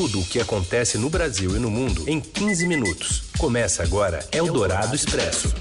tudo o que acontece no Brasil e no mundo em 15 minutos. Começa agora Eldorado Expresso.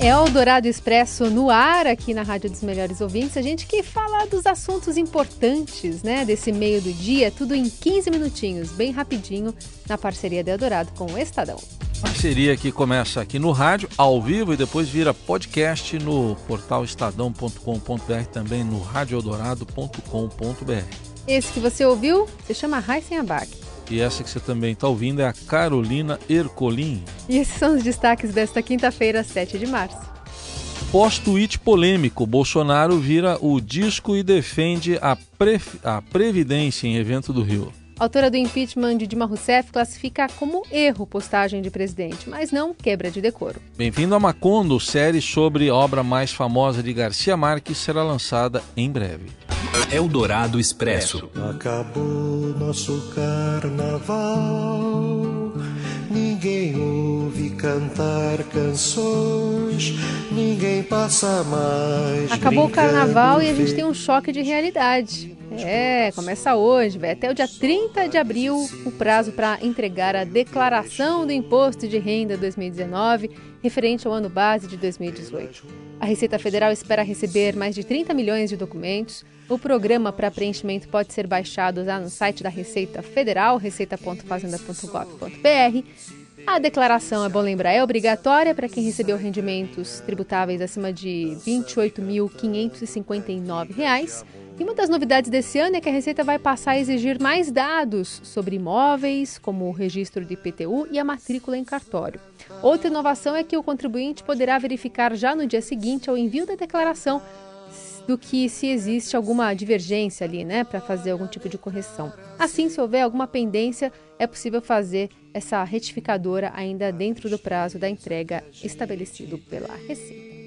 Eldorado Expresso no ar aqui na Rádio dos Melhores Ouvintes. A gente que fala dos assuntos importantes, né, desse meio do dia, tudo em 15 minutinhos, bem rapidinho, na parceria do Eldorado com o Estadão. Parceria que começa aqui no rádio, ao vivo, e depois vira podcast no portal estadão.com.br, também no radioeldorado.com.br. Esse que você ouviu se chama Raíssen Abac. E essa que você também está ouvindo é a Carolina Ercolim. E esses são os destaques desta quinta-feira, 7 de março. Pós-tweet polêmico, Bolsonaro vira o disco e defende a, pre... a Previdência em evento do Rio. A autora do impeachment de Dilma Rousseff classifica como erro postagem de presidente, mas não quebra de decoro. Bem-vindo a Macondo, série sobre a obra mais famosa de Garcia Marques será lançada em breve. Eldorado Expresso. Acabou nosso carnaval. Ninguém ouve cantar canções, ninguém passa mais. Acabou o carnaval e a gente tem um choque de realidade. É, começa hoje, vai até o dia 30 de abril o prazo para entregar a declaração do Imposto de Renda 2019, referente ao ano base de 2018. A Receita Federal espera receber mais de 30 milhões de documentos. O programa para preenchimento pode ser baixado lá no site da Receita Federal, receita.fazenda.gov.br. A declaração, é bom lembrar, é obrigatória para quem recebeu rendimentos tributáveis acima de R$ 28.559. E uma das novidades desse ano é que a Receita vai passar a exigir mais dados sobre imóveis, como o registro de IPTU e a matrícula em cartório. Outra inovação é que o contribuinte poderá verificar já no dia seguinte ao envio da declaração do que se existe alguma divergência ali, né, para fazer algum tipo de correção. Assim, se houver alguma pendência, é possível fazer essa retificadora ainda dentro do prazo da entrega estabelecido pela Receita.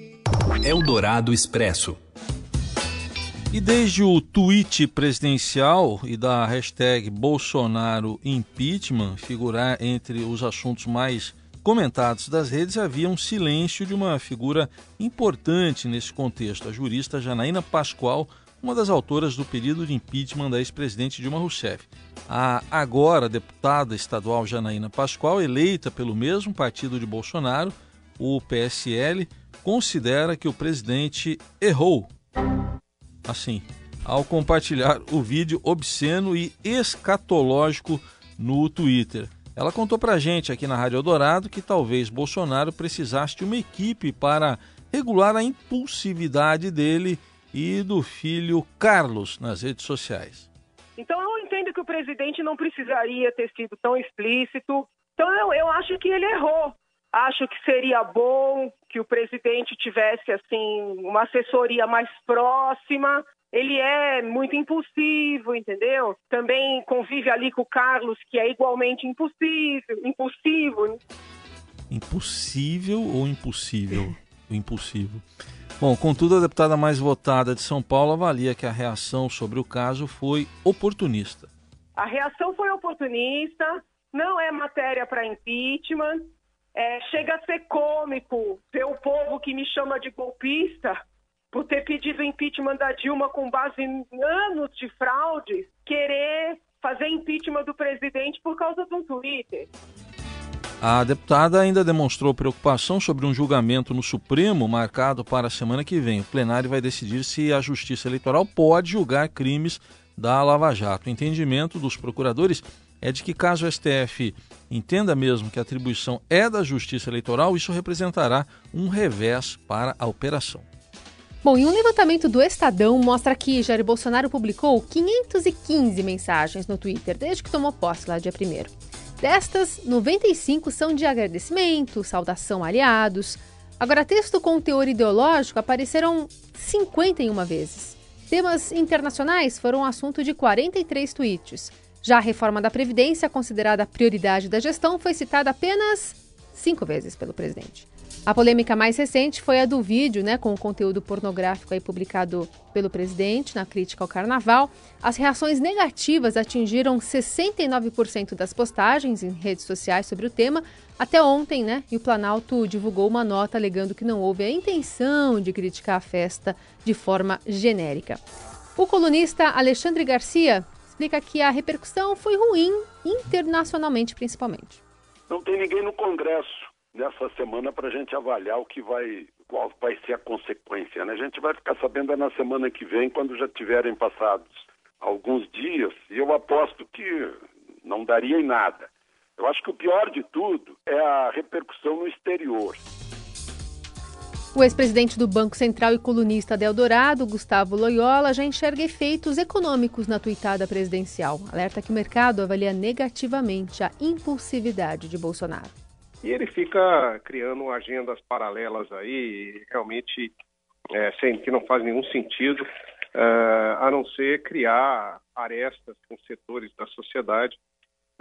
Eldorado Expresso. E desde o tweet presidencial e da hashtag Bolsonaro Impeachment figurar entre os assuntos mais comentados das redes, havia um silêncio de uma figura importante nesse contexto, a jurista Janaína Pascoal, uma das autoras do pedido de impeachment da ex-presidente Dilma Rousseff. A agora deputada estadual Janaína Pascoal, eleita pelo mesmo partido de Bolsonaro, o PSL, considera que o presidente errou assim, ao compartilhar o vídeo obsceno e escatológico no Twitter. Ela contou pra gente aqui na Rádio Eldorado que talvez Bolsonaro precisasse de uma equipe para regular a impulsividade dele e do filho Carlos nas redes sociais. Então eu entendo que o presidente não precisaria ter sido tão explícito. Então eu, eu acho que ele errou. Acho que seria bom que o presidente tivesse assim uma assessoria mais próxima. Ele é muito impulsivo, entendeu? Também convive ali com o Carlos, que é igualmente impossível, impulsivo. Impossível ou impossível? Impulsivo. Bom, contudo, a deputada mais votada de São Paulo avalia que a reação sobre o caso foi oportunista. A reação foi oportunista, não é matéria para impeachment. É, chega a ser cômico ver o povo que me chama de golpista por ter pedido impeachment da Dilma com base em anos de fraudes, querer fazer impeachment do presidente por causa de um Twitter. A deputada ainda demonstrou preocupação sobre um julgamento no Supremo marcado para a semana que vem. O plenário vai decidir se a Justiça Eleitoral pode julgar crimes da Lava Jato. O entendimento dos procuradores é de que, caso o STF entenda mesmo que a atribuição é da Justiça Eleitoral, isso representará um revés para a operação. Bom, e um levantamento do Estadão mostra que Jair Bolsonaro publicou 515 mensagens no Twitter desde que tomou posse lá dia 1. Destas, 95 são de agradecimento, saudação aliados. Agora, texto com teor ideológico apareceram 51 vezes. Temas internacionais foram assunto de 43 tweets. Já a reforma da Previdência, considerada prioridade da gestão, foi citada apenas cinco vezes pelo presidente. A polêmica mais recente foi a do vídeo, né, com o conteúdo pornográfico aí publicado pelo presidente na crítica ao carnaval. As reações negativas atingiram 69% das postagens em redes sociais sobre o tema até ontem, né? E o Planalto divulgou uma nota alegando que não houve a intenção de criticar a festa de forma genérica. O colunista Alexandre Garcia explica que a repercussão foi ruim, internacionalmente principalmente. Não tem ninguém no Congresso nessa semana para a gente avaliar o que vai, qual vai ser a consequência. Né? A gente vai ficar sabendo na semana que vem, quando já tiverem passados alguns dias, e eu aposto que não daria em nada. Eu acho que o pior de tudo é a repercussão no exterior. O ex-presidente do Banco Central e colunista de Eldorado, Gustavo Loyola, já enxerga efeitos econômicos na tuitada presidencial. Alerta que o mercado avalia negativamente a impulsividade de Bolsonaro. E ele fica criando agendas paralelas aí, realmente é, sem, que não faz nenhum sentido, é, a não ser criar arestas com setores da sociedade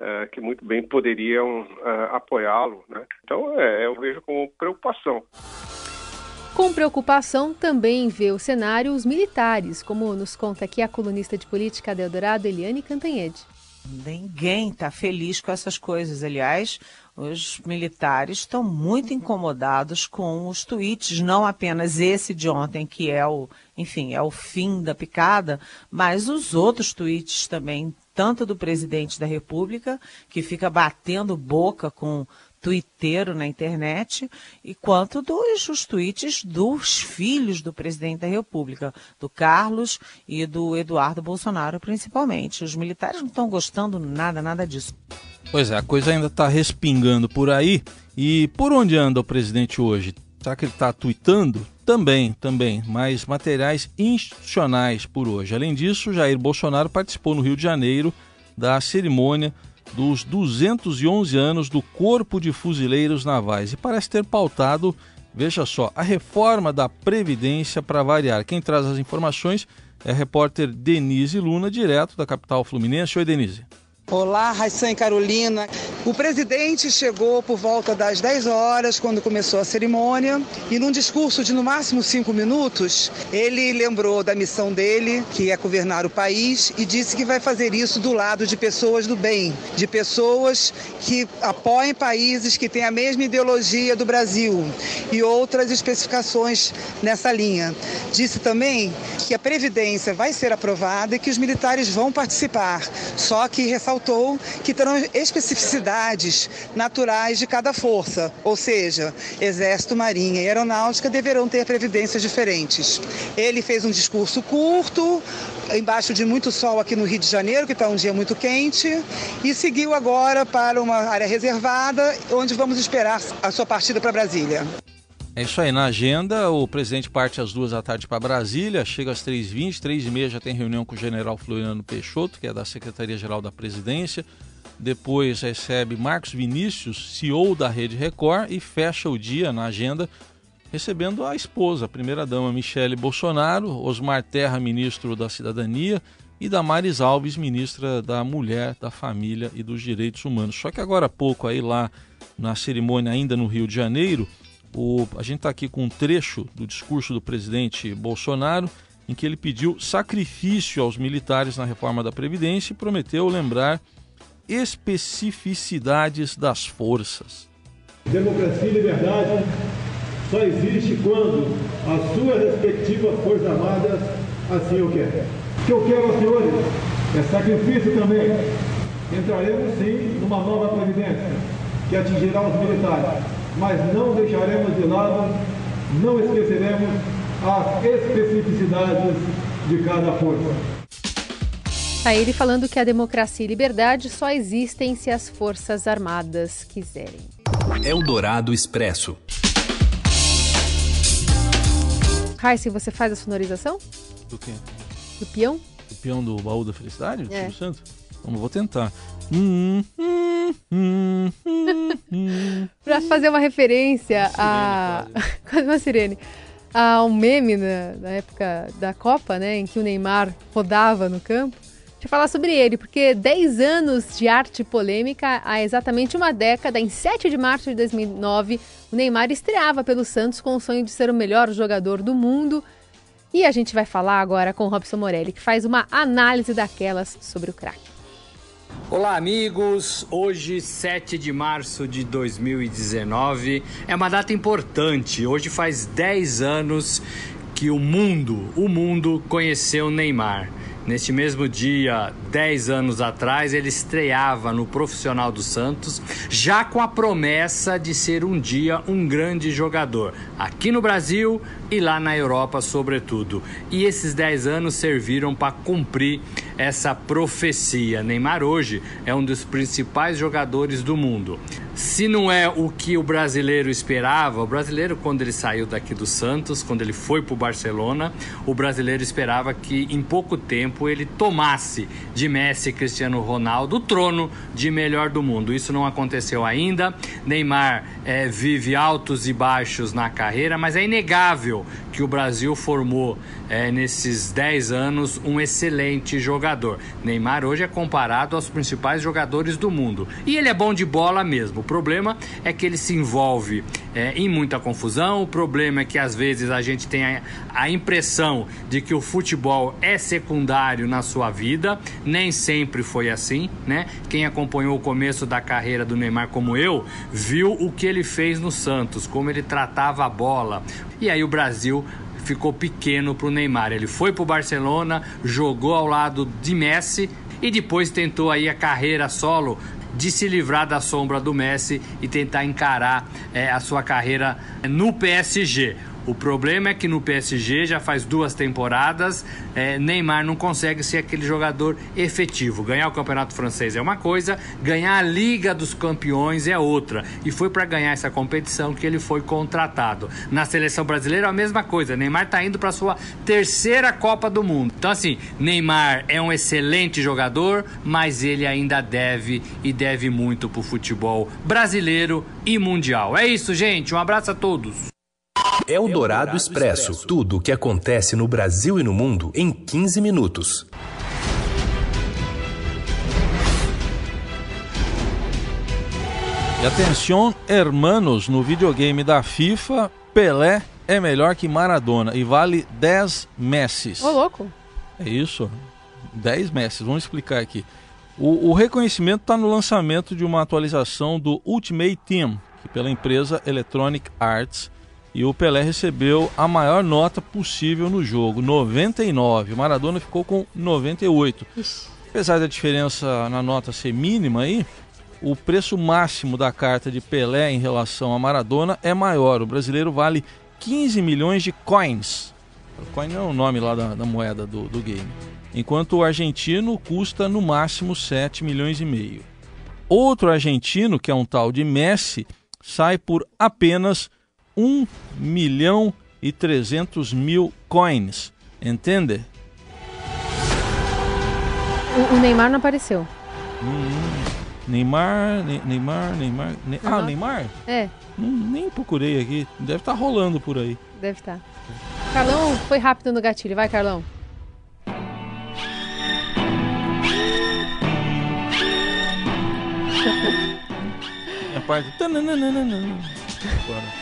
é, que muito bem poderiam é, apoiá-lo. Né? Então, é, eu vejo com preocupação. Com preocupação também vê o cenário os militares, como nos conta aqui a colunista de política de Eldorado, Eliane Cantanhede. Ninguém está feliz com essas coisas. Aliás, os militares estão muito incomodados com os tweets, não apenas esse de ontem, que é o, enfim, é o fim da picada, mas os outros tweets também, tanto do presidente da República, que fica batendo boca com twitteiro na internet, e quanto dos os tweets dos filhos do presidente da República, do Carlos e do Eduardo Bolsonaro, principalmente. Os militares não estão gostando nada, nada disso. Pois é, a coisa ainda está respingando por aí. E por onde anda o presidente hoje? Será que ele está tweetando? Também, também, mas materiais institucionais por hoje. Além disso, Jair Bolsonaro participou no Rio de Janeiro da cerimônia dos 211 anos do Corpo de Fuzileiros Navais e parece ter pautado, veja só, a reforma da Previdência para variar. Quem traz as informações é a repórter Denise Luna, direto da capital fluminense. Oi, Denise. Olá, Raissan e Carolina. O presidente chegou por volta das 10 horas, quando começou a cerimônia, e num discurso de no máximo cinco minutos, ele lembrou da missão dele, que é governar o país, e disse que vai fazer isso do lado de pessoas do bem, de pessoas que apoiem países que têm a mesma ideologia do Brasil e outras especificações nessa linha. Disse também que a Previdência vai ser aprovada e que os militares vão participar, só que ressaltou que terão especificidades naturais de cada força, ou seja, Exército, Marinha e Aeronáutica deverão ter previdências diferentes. Ele fez um discurso curto, embaixo de muito sol aqui no Rio de Janeiro, que está um dia muito quente, e seguiu agora para uma área reservada, onde vamos esperar a sua partida para Brasília. É isso aí, na agenda, o presidente parte às duas da tarde para Brasília, chega às 3h20, 3h30 já tem reunião com o general Floriano Peixoto, que é da Secretaria-Geral da Presidência. Depois recebe Marcos Vinícius, CEO da Rede Record, e fecha o dia na agenda recebendo a esposa, a primeira-dama Michele Bolsonaro, Osmar Terra, ministro da Cidadania, e Damares Alves, ministra da Mulher, da Família e dos Direitos Humanos. Só que agora há pouco, aí lá na cerimônia ainda no Rio de Janeiro, o, a gente está aqui com um trecho do discurso do presidente Bolsonaro, em que ele pediu sacrifício aos militares na reforma da Previdência e prometeu lembrar especificidades das forças. Democracia e liberdade só existe quando as suas respectivas Forças Armadas assim o querem. O que eu quero, senhores, é sacrifício também. Entraremos sim numa nova Previdência que atingirá os militares mas não deixaremos de lado, não esqueceremos as especificidades de cada força. Tá ele falando que a democracia e liberdade só existem se as Forças Armadas quiserem. Eldorado Expresso. Raíssa, você faz a sonorização? Do quê? Do peão? Do peão do baú da felicidade? Do É. Silvio Santos? Vamos, vou tentar. Hum, hum, hum, hum, hum. Pra fazer uma referência a. Quase uma sirene. A um meme na, na época da Copa, né? Em que o Neymar rodava no campo. Deixa falar sobre ele, porque 10 anos de arte polêmica, há exatamente uma década, em 7 de março de 2009, o Neymar estreava pelo Santos com o sonho de ser o melhor jogador do mundo. E a gente vai falar agora com o Robson Morelli, que faz uma análise daquelas sobre o craque. Olá, amigos! Hoje, 7 de março de 2019, é uma data importante. Hoje faz 10 anos que o mundo, o mundo conheceu Neymar. Neste mesmo dia, 10 anos atrás, ele estreava no Profissional do Santos, já com a promessa de ser um dia um grande jogador, aqui no Brasil e lá na Europa, sobretudo. E esses 10 anos serviram para cumprir essa profecia. Neymar hoje é um dos principais jogadores do mundo. Se não é o que o brasileiro esperava, o brasileiro, quando ele saiu daqui do Santos, quando ele foi para o Barcelona, o brasileiro esperava que em pouco tempo ele tomasse de Messi e Cristiano Ronaldo o trono de melhor do mundo. Isso não aconteceu ainda. Neymar é, vive altos e baixos na carreira, mas é inegável que o Brasil formou é, nesses 10 anos um excelente jogador. Neymar hoje é comparado aos principais jogadores do mundo. E ele é bom de bola mesmo. O problema é que ele se envolve é, em muita confusão. O problema é que às vezes a gente tem a, a impressão de que o futebol é secundário na sua vida. Nem sempre foi assim, né? Quem acompanhou o começo da carreira do Neymar como eu, viu o que ele fez no Santos, como ele tratava a bola. E aí o Brasil ficou pequeno para o Neymar. Ele foi para o Barcelona, jogou ao lado de Messi e depois tentou aí a carreira solo de se livrar da sombra do Messi e tentar encarar é, a sua carreira no PSG. O problema é que no PSG já faz duas temporadas, é, Neymar não consegue ser aquele jogador efetivo. Ganhar o campeonato francês é uma coisa, ganhar a Liga dos Campeões é outra. E foi para ganhar essa competição que ele foi contratado. Na seleção brasileira, a mesma coisa. Neymar está indo para sua terceira Copa do Mundo. Então, assim, Neymar é um excelente jogador, mas ele ainda deve e deve muito para o futebol brasileiro e mundial. É isso, gente. Um abraço a todos. Eldorado Expresso. Tudo o que acontece no Brasil e no mundo em 15 minutos. E atenção, hermanos, no videogame da FIFA, Pelé é melhor que Maradona e vale 10 Messis. Ô, louco. É isso, 10 Messis. Vamos explicar aqui. O, o reconhecimento está no lançamento de uma atualização do Ultimate Team, que pela empresa Electronic Arts e o Pelé recebeu a maior nota possível no jogo, 99. O Maradona ficou com 98. Ixi. Apesar da diferença na nota ser mínima aí, o preço máximo da carta de Pelé em relação a Maradona é maior. O brasileiro vale 15 milhões de coins. O coin é o nome lá da, da moeda do, do game. Enquanto o argentino custa no máximo 7 milhões e meio. Outro argentino, que é um tal de Messi, sai por apenas 1 milhão e 300 mil coins. Entende? O, o Neymar não apareceu. Hum, Neymar, ne Neymar, Neymar. Ne uhum. Ah, Neymar? É. Hum, nem procurei aqui. Deve estar tá rolando por aí. Deve estar. Tá. Carlão, foi rápido no gatilho. Vai, Carlão. A parte. Agora.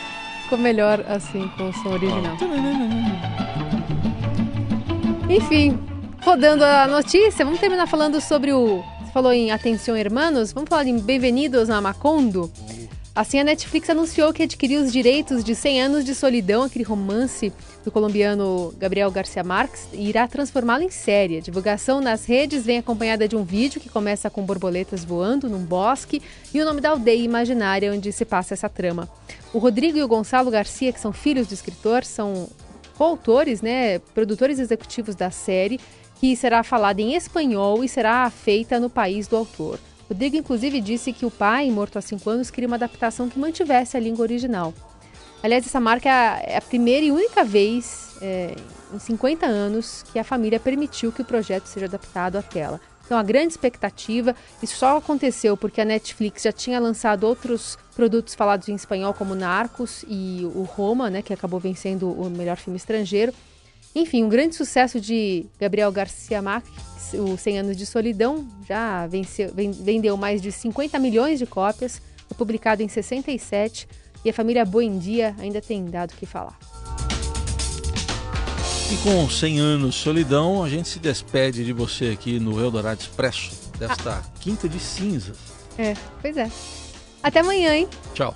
Ficou melhor assim, com o som original. Enfim, rodando a notícia, vamos terminar falando sobre o. Você falou em Atenção Hermanos, vamos falar em Bem-vindos a Macondo? Assim, a Netflix anunciou que adquiriu os direitos de 100 anos de solidão, aquele romance do colombiano Gabriel Garcia Marques, e irá transformá-lo em série. A divulgação nas redes vem acompanhada de um vídeo que começa com borboletas voando num bosque e o nome da aldeia imaginária onde se passa essa trama. O Rodrigo e o Gonçalo Garcia, que são filhos do escritor, são coautores, né, produtores executivos da série, que será falada em espanhol e será feita no país do autor. Rodrigo, inclusive, disse que o pai, morto há cinco anos, queria uma adaptação que mantivesse a língua original. Aliás, essa marca é a primeira e única vez é, em 50 anos que a família permitiu que o projeto seja adaptado à tela. Então, a grande expectativa, isso só aconteceu porque a Netflix já tinha lançado outros produtos falados em espanhol, como Narcos e o Roma, né, que acabou vencendo o melhor filme estrangeiro. Enfim, um grande sucesso de Gabriel Garcia Marques, o 100 Anos de Solidão, já venceu, vendeu mais de 50 milhões de cópias, foi publicado em 67 e a família Boendia ainda tem dado o que falar. E com 100 anos de solidão, a gente se despede de você aqui no Eldorado Expresso, desta ah. quinta de cinzas. É, pois é. Até amanhã, hein? Tchau.